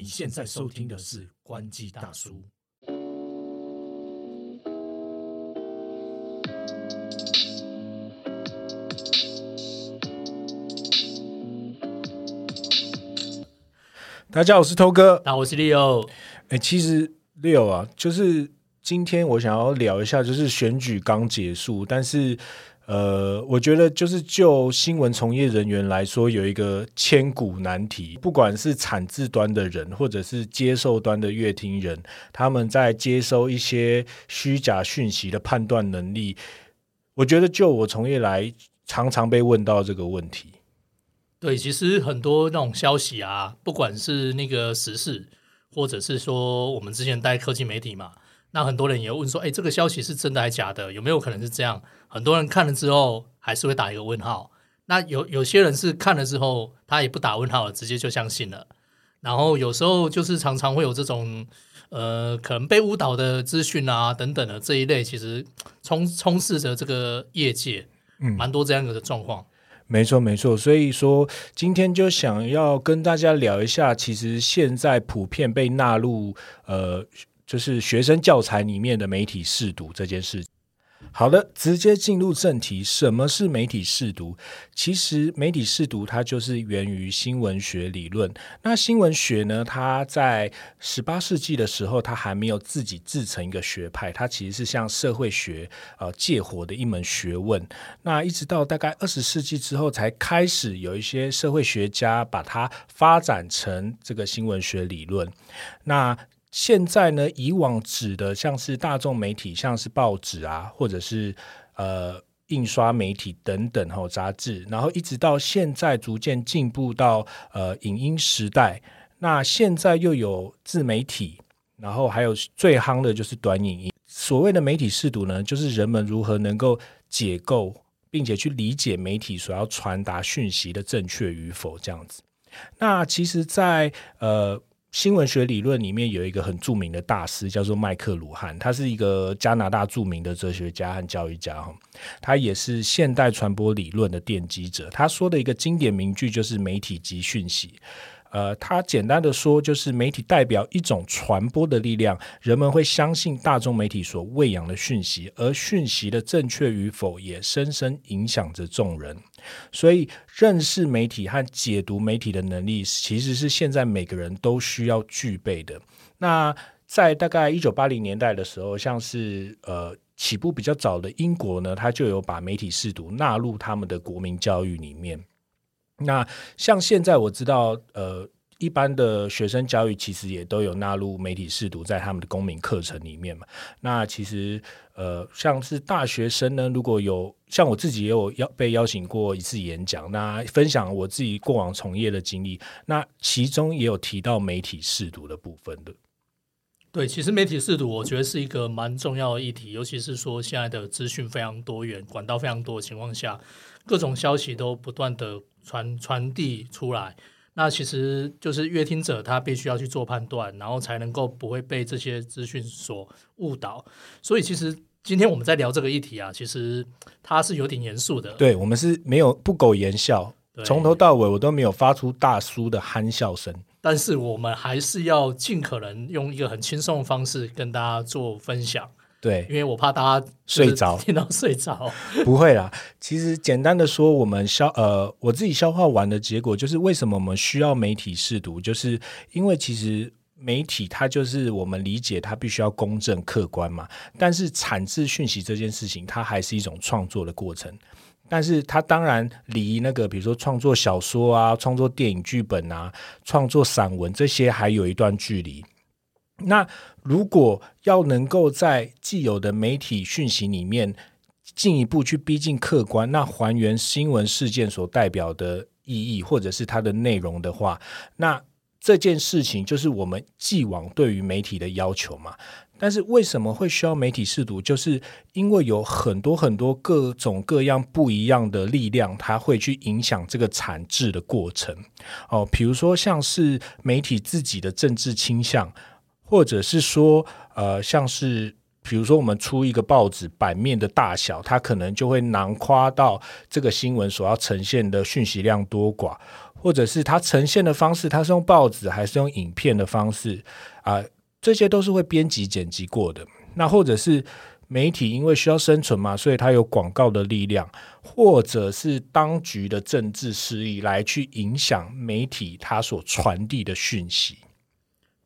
你现在收听的是《关机大叔》。大家好，我是头哥。那我是 Leo。哎，其实 Leo 啊，就是今天我想要聊一下，就是选举刚结束，但是呃，我觉得就是就新闻从业人员来说，有一个千古难题，不管是产制端的人，或者是接受端的乐听人，他们在接收一些虚假讯息的判断能力，我觉得就我从业来，常常被问到这个问题。对，其实很多那种消息啊，不管是那个时事，或者是说我们之前带科技媒体嘛，那很多人也问说，哎，这个消息是真的还是假的？有没有可能是这样？很多人看了之后还是会打一个问号。那有有些人是看了之后，他也不打问号了，直接就相信了。然后有时候就是常常会有这种呃，可能被误导的资讯啊等等的这一类，其实充充斥着这个业界，嗯，蛮多这样的状况。没错，没错。所以说，今天就想要跟大家聊一下，其实现在普遍被纳入呃，就是学生教材里面的媒体试读这件事。好的，直接进入正题。什么是媒体试读？其实媒体试读它就是源于新闻学理论。那新闻学呢？它在十八世纪的时候，它还没有自己自成一个学派，它其实是像社会学呃借火的一门学问。那一直到大概二十世纪之后，才开始有一些社会学家把它发展成这个新闻学理论。那现在呢，以往指的像是大众媒体，像是报纸啊，或者是呃印刷媒体等等哈杂志，然后一直到现在逐渐进步到呃影音时代，那现在又有自媒体，然后还有最夯的就是短影音。所谓的媒体试读呢，就是人们如何能够解构，并且去理解媒体所要传达讯息的正确与否这样子。那其实，在呃。新闻学理论里面有一个很著名的大师，叫做麦克鲁汉，他是一个加拿大著名的哲学家和教育家，哈，他也是现代传播理论的奠基者。他说的一个经典名句就是“媒体及讯息”。呃，他简单的说，就是媒体代表一种传播的力量，人们会相信大众媒体所喂养的讯息，而讯息的正确与否也深深影响着众人。所以，认识媒体和解读媒体的能力，其实是现在每个人都需要具备的。那在大概一九八零年代的时候，像是呃起步比较早的英国呢，他就有把媒体试读纳入他们的国民教育里面。那像现在我知道，呃，一般的学生教育其实也都有纳入媒体试读在他们的公民课程里面嘛。那其实，呃，像是大学生呢，如果有像我自己也有邀被邀请过一次演讲，那分享我自己过往从业的经历，那其中也有提到媒体试读的部分的。对，其实媒体试读我觉得是一个蛮重要的议题，尤其是说现在的资讯非常多元，管道非常多的情况下，各种消息都不断的。传传递出来，那其实就是阅听者他必须要去做判断，然后才能够不会被这些资讯所误导。所以其实今天我们在聊这个议题啊，其实它是有点严肃的。对我们是没有不苟言笑，从头到尾我都没有发出大叔的憨笑声。但是我们还是要尽可能用一个很轻松的方式跟大家做分享。对，因为我怕大家睡着，听到睡着。不会啦，其实简单的说，我们消呃，我自己消化完的结果就是，为什么我们需要媒体试读？就是因为其实媒体它就是我们理解它必须要公正客观嘛。但是产制讯息这件事情，它还是一种创作的过程。但是它当然离那个，比如说创作小说啊、创作电影剧本啊、创作散文这些还有一段距离。那如果要能够在既有的媒体讯息里面进一步去逼近客观，那还原新闻事件所代表的意义或者是它的内容的话，那这件事情就是我们既往对于媒体的要求嘛。但是为什么会需要媒体试读？就是因为有很多很多各种各样不一样的力量，它会去影响这个产制的过程。哦，比如说像是媒体自己的政治倾向。或者是说，呃，像是比如说，我们出一个报纸版面的大小，它可能就会囊括到这个新闻所要呈现的讯息量多寡，或者是它呈现的方式，它是用报纸还是用影片的方式啊？这些都是会编辑剪辑过的。那或者是媒体因为需要生存嘛，所以它有广告的力量，或者是当局的政治势意来去影响媒体它所传递的讯息。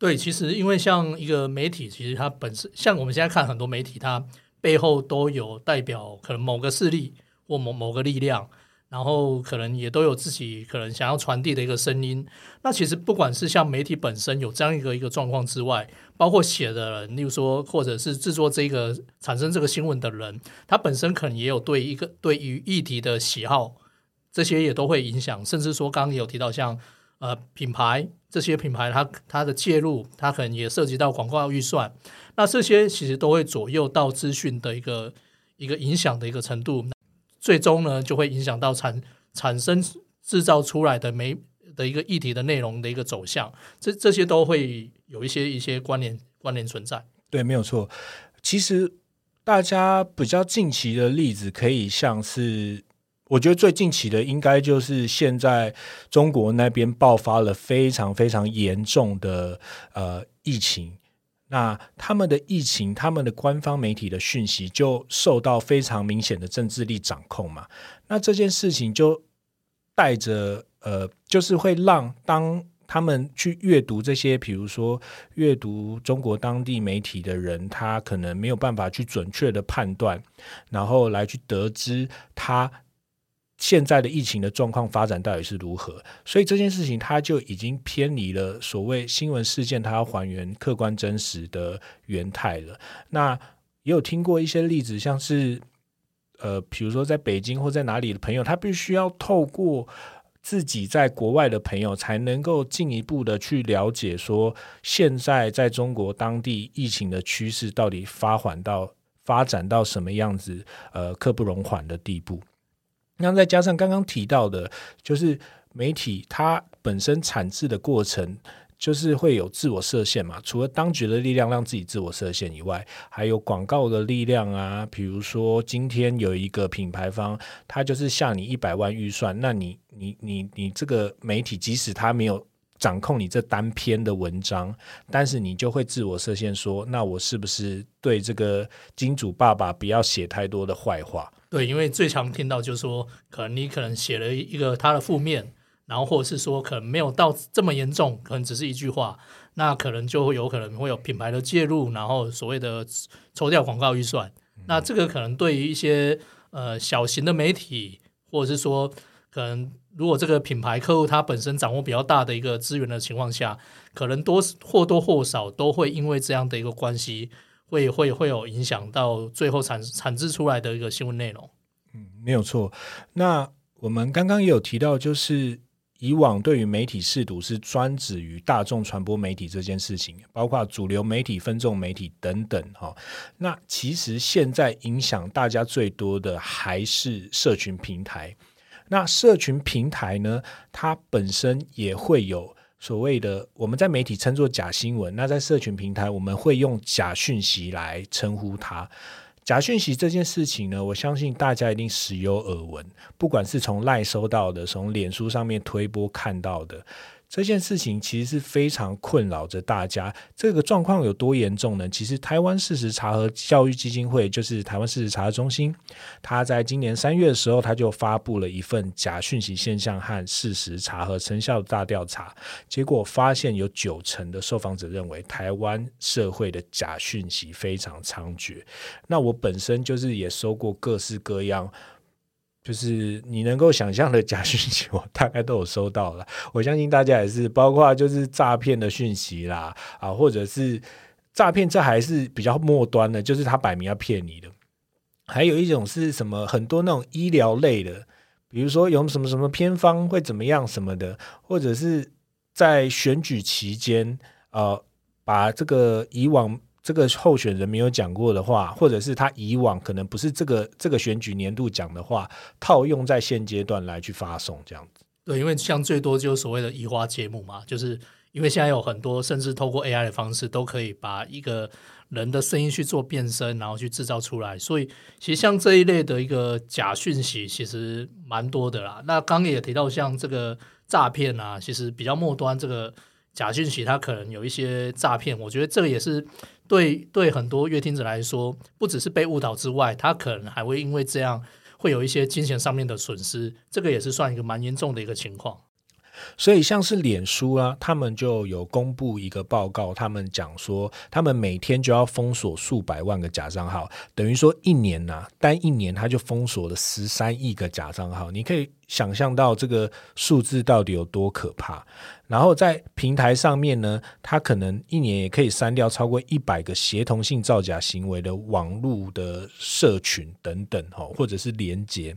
对，其实因为像一个媒体，其实它本身像我们现在看很多媒体，它背后都有代表可能某个势力或某某个力量。然后可能也都有自己可能想要传递的一个声音。那其实不管是像媒体本身有这样一个一个状况之外，包括写的人，例如说或者是制作这个产生这个新闻的人，他本身可能也有对一个对于议题的喜好，这些也都会影响。甚至说刚刚有提到像呃品牌这些品牌，它它的介入，它可能也涉及到广告预算。那这些其实都会左右到资讯的一个一个影响的一个程度。最终呢，就会影响到产产生制造出来的媒的一个议题的内容的一个走向，这这些都会有一些一些关联关联存在。对，没有错。其实大家比较近期的例子，可以像是，我觉得最近期的应该就是现在中国那边爆发了非常非常严重的呃疫情。那他们的疫情，他们的官方媒体的讯息就受到非常明显的政治力掌控嘛？那这件事情就带着呃，就是会让当他们去阅读这些，比如说阅读中国当地媒体的人，他可能没有办法去准确的判断，然后来去得知他。现在的疫情的状况发展到底是如何？所以这件事情它就已经偏离了所谓新闻事件，它要还原客观真实的原态了。那也有听过一些例子，像是呃，比如说在北京或在哪里的朋友，他必须要透过自己在国外的朋友，才能够进一步的去了解说，现在在中国当地疫情的趋势到底发缓到发展到什么样子，呃，刻不容缓的地步。那再加上刚刚提到的，就是媒体它本身产制的过程，就是会有自我设限嘛。除了当局的力量让自己自我设限以外，还有广告的力量啊。比如说，今天有一个品牌方，他就是下你一百万预算，那你你你你这个媒体，即使他没有掌控你这单篇的文章，但是你就会自我设限，说那我是不是对这个金主爸爸不要写太多的坏话？对，因为最常听到就是说，可能你可能写了一个他的负面，然后或者是说可能没有到这么严重，可能只是一句话，那可能就会有可能会有品牌的介入，然后所谓的抽掉广告预算。那这个可能对于一些呃小型的媒体，或者是说可能如果这个品牌客户他本身掌握比较大的一个资源的情况下，可能多或多或少都会因为这样的一个关系。会会会有影响到最后产产制出来的一个新闻内容。嗯，没有错。那我们刚刚也有提到，就是以往对于媒体试读是专指于大众传播媒体这件事情，包括主流媒体、分众媒体等等。哈，那其实现在影响大家最多的还是社群平台。那社群平台呢，它本身也会有。所谓的我们在媒体称作假新闻，那在社群平台我们会用假讯息来称呼它。假讯息这件事情呢，我相信大家一定时有耳闻，不管是从赖收到的，从脸书上面推播看到的。这件事情其实是非常困扰着大家。这个状况有多严重呢？其实台湾事实查核教育基金会，就是台湾事实查核中心，他在今年三月的时候，他就发布了一份假讯息现象和事实查核成效的大调查。结果发现有九成的受访者认为台湾社会的假讯息非常猖獗。那我本身就是也收过各式各样。就是你能够想象的假讯息，我大概都有收到了。我相信大家也是，包括就是诈骗的讯息啦，啊，或者是诈骗，这还是比较末端的，就是他摆明要骗你的。还有一种是什么？很多那种医疗类的，比如说有什么什么偏方会怎么样什么的，或者是在选举期间，呃，把这个以往。这个候选人没有讲过的话，或者是他以往可能不是这个这个选举年度讲的话，套用在现阶段来去发送这样子。对，因为像最多就是所谓的移花接木嘛，就是因为现在有很多甚至透过 AI 的方式都可以把一个人的声音去做变声，然后去制造出来。所以其实像这一类的一个假讯息，其实蛮多的啦。那刚也提到像这个诈骗啊，其实比较末端这个假讯息，它可能有一些诈骗。我觉得这个也是对对很多乐听者来说，不只是被误导之外，他可能还会因为这样会有一些金钱上面的损失。这个也是算一个蛮严重的一个情况。所以，像是脸书啊，他们就有公布一个报告，他们讲说，他们每天就要封锁数百万个假账号，等于说一年呐，单一年他就封锁了十三亿个假账号。你可以想象到这个数字到底有多可怕。然后在平台上面呢，他可能一年也可以删掉超过一百个协同性造假行为的网络的社群等等，哈，或者是连接。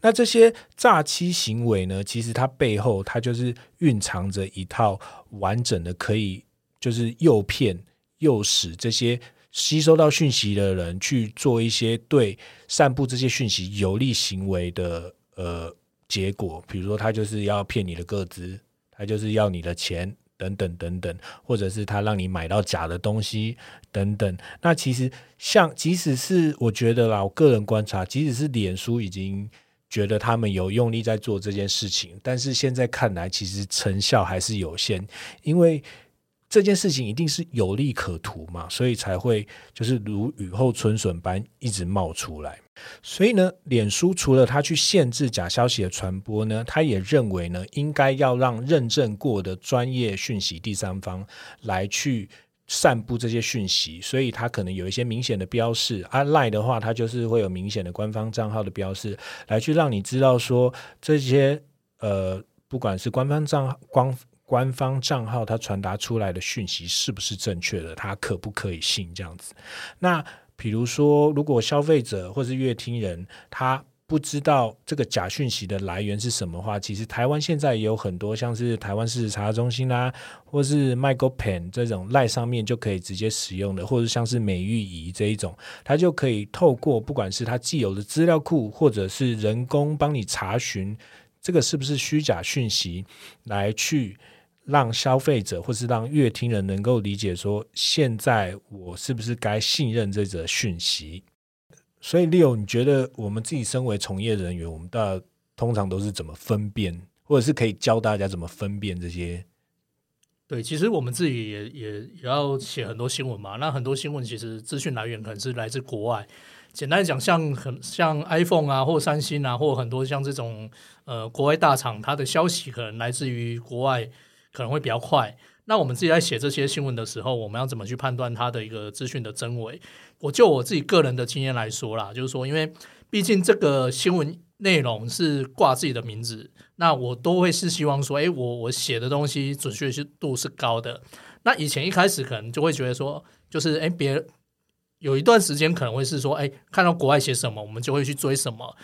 那这些诈欺行为呢？其实它背后，它就是蕴藏着一套完整的，可以就是诱骗、诱使这些吸收到讯息的人去做一些对散布这些讯息有利行为的呃结果。比如说，他就是要骗你的个资，他就是要你的钱等等等等，或者是他让你买到假的东西等等。那其实像，即使是我觉得啦，我个人观察，即使是脸书已经。觉得他们有用力在做这件事情，但是现在看来，其实成效还是有限，因为这件事情一定是有利可图嘛，所以才会就是如雨后春笋般一直冒出来。所以呢，脸书除了他去限制假消息的传播呢，他也认为呢，应该要让认证过的专业讯息第三方来去。散布这些讯息，所以它可能有一些明显的标示。啊，Line 的话，它就是会有明显的官方账号的标示，来去让你知道说这些呃，不管是官方账官官方账号，它传达出来的讯息是不是正确的，它可不可以信这样子。那比如说，如果消费者或是乐听人，他不知道这个假讯息的来源是什么话，其实台湾现在也有很多像是台湾市查中心啦，或是 Michael Pen 这种赖上面就可以直接使用的，或者像是美玉仪这一种，它就可以透过不管是它既有的资料库，或者是人工帮你查询这个是不是虚假讯息，来去让消费者或是让乐听人能够理解说，现在我是不是该信任这则讯息。所以，Leo，你觉得我们自己身为从业人员，我们大通常都是怎么分辨，或者是可以教大家怎么分辨这些？对，其实我们自己也也也要写很多新闻嘛。那很多新闻其实资讯来源可能是来自国外。简单讲，像很像 iPhone 啊，或三星啊，或很多像这种呃国外大厂，它的消息可能来自于国外，可能会比较快。那我们自己在写这些新闻的时候，我们要怎么去判断它的一个资讯的真伪？我就我自己个人的经验来说啦，就是说，因为毕竟这个新闻内容是挂自己的名字，那我都会是希望说，哎，我我写的东西准确度是高的。那以前一开始可能就会觉得说，就是哎，别有一段时间可能会是说，哎，看到国外写什么，我们就会去追什么。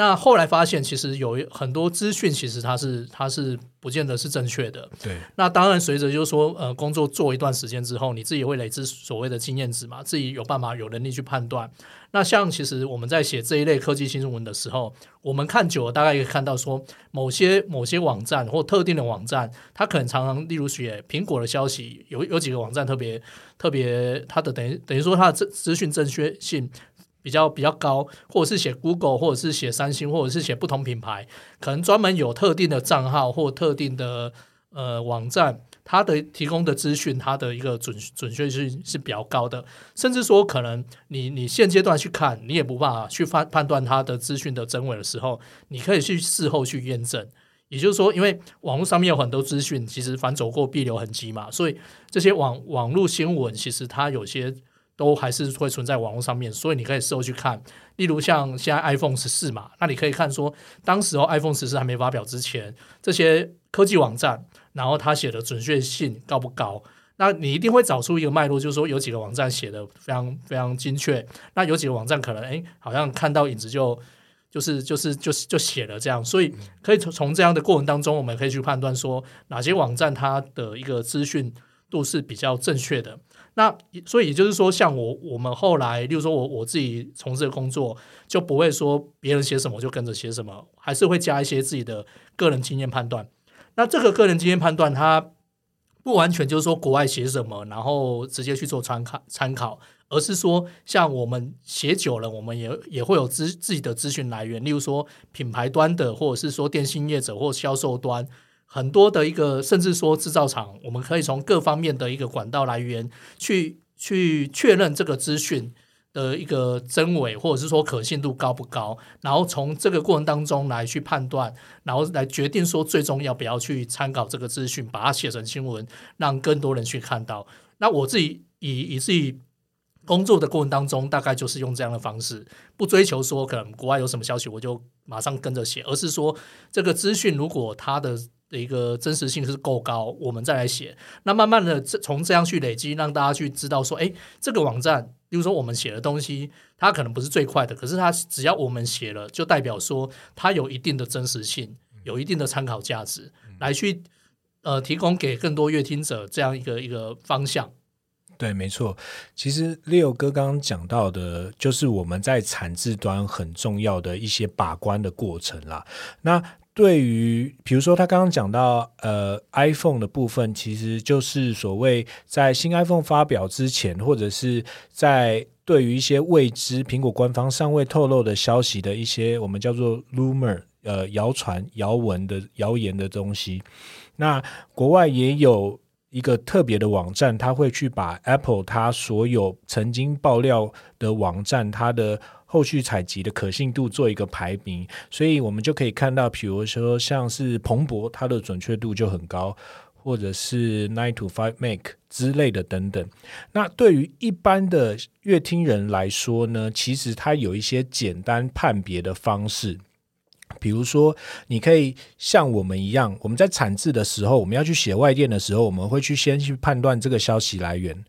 那后来发现，其实有很多资讯，其实它是它是不见得是正确的。对。那当然，随着就是说，呃，工作做一段时间之后，你自己会累积所谓的经验值嘛，自己有办法有能力去判断。那像其实我们在写这一类科技新闻的时候，我们看久了，大概可以看到说，某些 某些网站或特定的网站，它可能常常例如写苹果的消息，有有几个网站特别特别，它的等于等于说它的资资讯正确性。比较比较高，或者是写 Google，或者是写三星，或者是写不同品牌，可能专门有特定的账号或特定的呃网站，它的提供的资讯，它的一个准准确性是比较高的，甚至说可能你你现阶段去看，你也不办法去判判断它的资讯的真伪的时候，你可以去事后去验证。也就是说，因为网络上面有很多资讯，其实反走过必留痕迹嘛，所以这些网网络新闻其实它有些。都还是会存在网络上面，所以你可以事后去看。例如像现在 iPhone 十四嘛，那你可以看说，当时候 iPhone 十四还没发表之前，这些科技网站，然后他写的准确性高不高？那你一定会找出一个脉络，就是说有几个网站写的非常非常精确，那有几个网站可能哎，好像看到影子就就是就是就是就写了这样，所以可以从从这样的过程当中，我们可以去判断说哪些网站它的一个资讯度是比较正确的。那所以也就是说，像我我们后来，例如说我我自己从事的工作，就不会说别人写什么就跟着写什么，还是会加一些自己的个人经验判断。那这个个人经验判断，它不完全就是说国外写什么，然后直接去做参考参考，而是说像我们写久了，我们也也会有资自己的资讯来源，例如说品牌端的，或者是说电信业者或销售端。很多的一个，甚至说制造厂，我们可以从各方面的一个管道来源去去确认这个资讯的一个真伪，或者是说可信度高不高，然后从这个过程当中来去判断，然后来决定说最终要不要去参考这个资讯，把它写成新闻，让更多人去看到。那我自己以以自己工作的过程当中，大概就是用这样的方式，不追求说可能国外有什么消息我就马上跟着写，而是说这个资讯如果它的的一个真实性是够高，我们再来写。那慢慢的，从这样去累积，让大家去知道说，哎，这个网站，比如说我们写的东西，它可能不是最快的，可是它只要我们写了，就代表说它有一定的真实性，有一定的参考价值，来去呃提供给更多阅听者这样一个一个方向。对，没错。其实 Leo 哥刚刚讲到的，就是我们在产制端很重要的一些把关的过程啦。那对于，比如说他刚刚讲到，呃，iPhone 的部分，其实就是所谓在新 iPhone 发表之前，或者是在对于一些未知苹果官方尚未透露的消息的一些，我们叫做 rumor，呃，谣传、谣闻的谣言的东西。那国外也有一个特别的网站，他会去把 Apple 它所有曾经爆料的网站，它的。后续采集的可信度做一个排名，所以我们就可以看到，比如说像是彭博，它的准确度就很高，或者是 Nine to Five Make 之类的等等。那对于一般的乐听人来说呢，其实它有一些简单判别的方式，比如说你可以像我们一样，我们在产制的时候，我们要去写外电的时候，我们会去先去判断这个消息来源。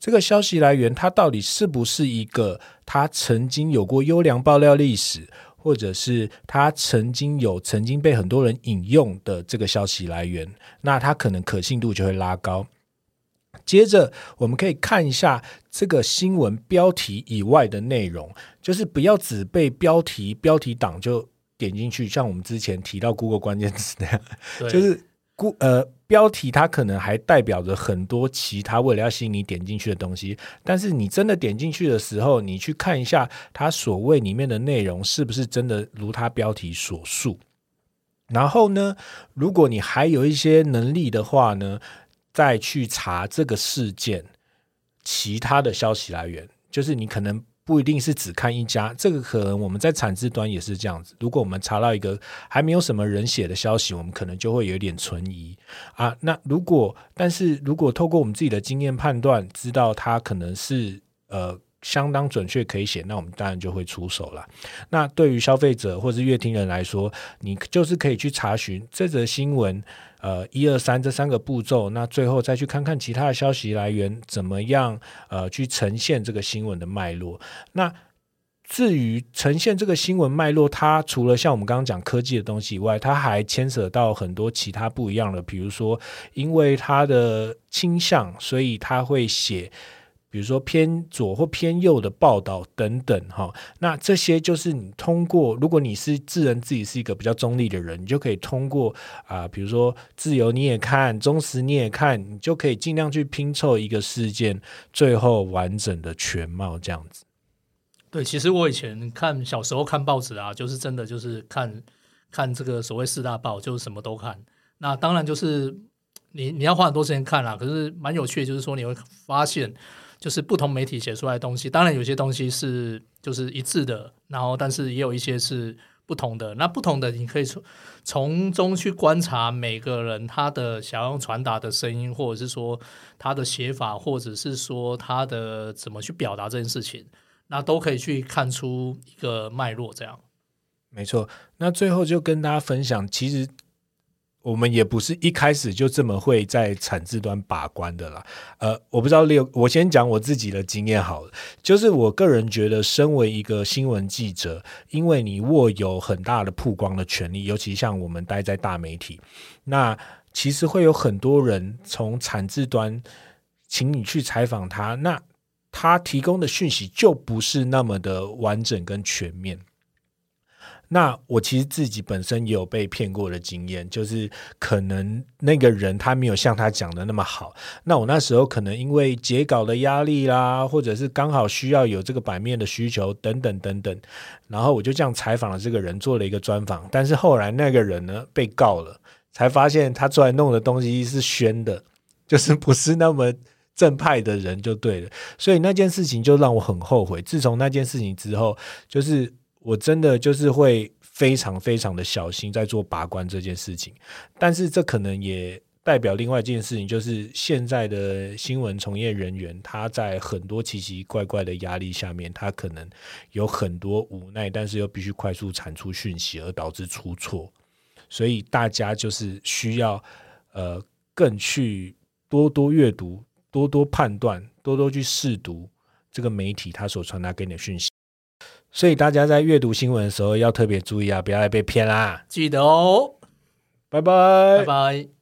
这个消息来源，它到底是不是一个它曾经有过优良爆料历史，或者是它曾经有曾经被很多人引用的这个消息来源？那它可能可信度就会拉高。接着，我们可以看一下这个新闻标题以外的内容，就是不要只被标题标题党就点进去，像我们之前提到 Google 关键词那样，就是顾呃。标题它可能还代表着很多其他为了要吸引你点进去的东西，但是你真的点进去的时候，你去看一下它所谓里面的内容是不是真的如它标题所述。然后呢，如果你还有一些能力的话呢，再去查这个事件其他的消息来源，就是你可能。不一定是只看一家，这个可能我们在产制端也是这样子。如果我们查到一个还没有什么人写的消息，我们可能就会有点存疑啊。那如果，但是如果透过我们自己的经验判断，知道它可能是呃相当准确可以写，那我们当然就会出手了。那对于消费者或者乐听人来说，你就是可以去查询这则新闻。呃，一二三这三个步骤，那最后再去看看其他的消息来源怎么样，呃，去呈现这个新闻的脉络。那至于呈现这个新闻脉络，它除了像我们刚刚讲科技的东西以外，它还牵扯到很多其他不一样的，比如说，因为它的倾向，所以他会写。比如说偏左或偏右的报道等等，哈，那这些就是你通过，如果你是自认自己是一个比较中立的人，你就可以通过啊，比如说自由你也看，忠实你也看，你就可以尽量去拼凑一个事件最后完整的全貌这样子。对，其实我以前看小时候看报纸啊，就是真的就是看看这个所谓四大报，就是什么都看。那当然就是你你要花很多时间看啦，可是蛮有趣，就是说你会发现。就是不同媒体写出来的东西，当然有些东西是就是一致的，然后但是也有一些是不同的。那不同的，你可以从从中去观察每个人他的想要传达的声音，或者是说他的写法，或者是说他的怎么去表达这件事情，那都可以去看出一个脉络。这样，没错。那最后就跟大家分享，其实。我们也不是一开始就这么会在产制端把关的啦。呃，我不知道六，我先讲我自己的经验好了。就是我个人觉得，身为一个新闻记者，因为你握有很大的曝光的权利，尤其像我们待在大媒体，那其实会有很多人从产制端请你去采访他，那他提供的讯息就不是那么的完整跟全面。那我其实自己本身也有被骗过的经验，就是可能那个人他没有像他讲的那么好。那我那时候可能因为截稿的压力啦，或者是刚好需要有这个版面的需求等等等等，然后我就这样采访了这个人，做了一个专访。但是后来那个人呢被告了，才发现他出来弄的东西是宣的，就是不是那么正派的人就对了。所以那件事情就让我很后悔。自从那件事情之后，就是我真的就是会非常非常的小心在做把关这件事情。但是这可能也代表另外一件事情，就是现在的新闻从业人员他在很多奇奇怪怪的压力下面，他可能有很多无奈，但是又必须快速产出讯息，而导致出错。所以大家就是需要呃更去多多阅读、多多判断、多多去试读这个媒体他所传达给你的讯息。所以大家在阅读新闻的时候要特别注意啊，不要被骗啦！记得哦，拜拜拜拜。